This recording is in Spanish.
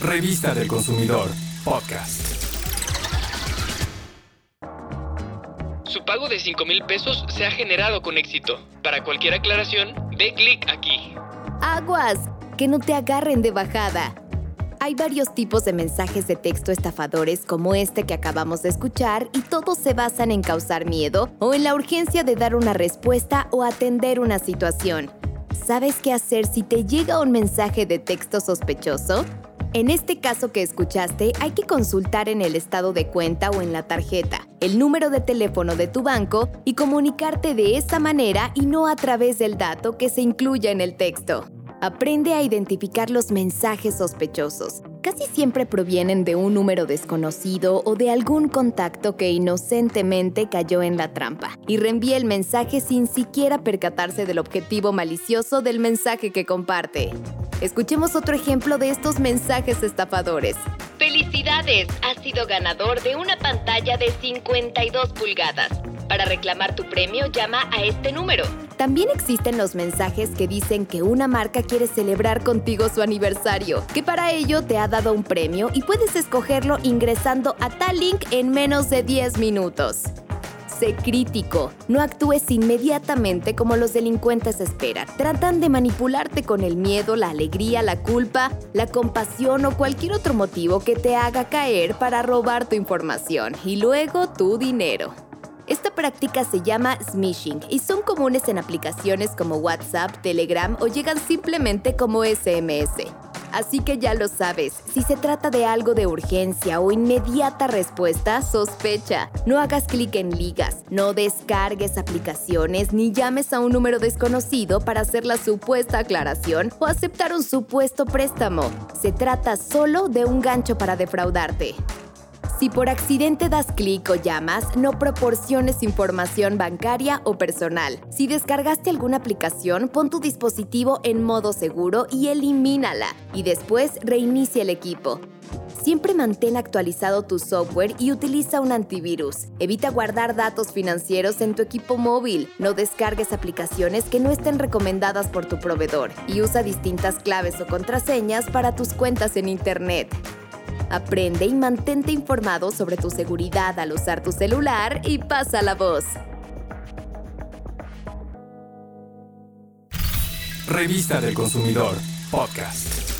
Revista del Consumidor, podcast. Su pago de 5 mil pesos se ha generado con éxito. Para cualquier aclaración, dé clic aquí. Aguas, que no te agarren de bajada. Hay varios tipos de mensajes de texto estafadores como este que acabamos de escuchar y todos se basan en causar miedo o en la urgencia de dar una respuesta o atender una situación. ¿Sabes qué hacer si te llega un mensaje de texto sospechoso? En este caso que escuchaste, hay que consultar en el estado de cuenta o en la tarjeta el número de teléfono de tu banco y comunicarte de esa manera y no a través del dato que se incluya en el texto. Aprende a identificar los mensajes sospechosos. Casi siempre provienen de un número desconocido o de algún contacto que inocentemente cayó en la trampa y reenvía el mensaje sin siquiera percatarse del objetivo malicioso del mensaje que comparte. Escuchemos otro ejemplo de estos mensajes estafadores. Felicidades, has sido ganador de una pantalla de 52 pulgadas. Para reclamar tu premio, llama a este número. También existen los mensajes que dicen que una marca quiere celebrar contigo su aniversario, que para ello te ha dado un premio y puedes escogerlo ingresando a tal link en menos de 10 minutos. Sé crítico, no actúes inmediatamente como los delincuentes esperan. Tratan de manipularte con el miedo, la alegría, la culpa, la compasión o cualquier otro motivo que te haga caer para robar tu información y luego tu dinero. Esta práctica se llama smishing y son comunes en aplicaciones como WhatsApp, Telegram o llegan simplemente como SMS. Así que ya lo sabes, si se trata de algo de urgencia o inmediata respuesta, sospecha. No hagas clic en ligas, no descargues aplicaciones ni llames a un número desconocido para hacer la supuesta aclaración o aceptar un supuesto préstamo. Se trata solo de un gancho para defraudarte. Si por accidente das clic o llamas, no proporciones información bancaria o personal. Si descargaste alguna aplicación, pon tu dispositivo en modo seguro y elimínala. Y después reinicia el equipo. Siempre mantén actualizado tu software y utiliza un antivirus. Evita guardar datos financieros en tu equipo móvil. No descargues aplicaciones que no estén recomendadas por tu proveedor. Y usa distintas claves o contraseñas para tus cuentas en Internet. Aprende y mantente informado sobre tu seguridad al usar tu celular y pasa la voz. Revista del Consumidor, podcast.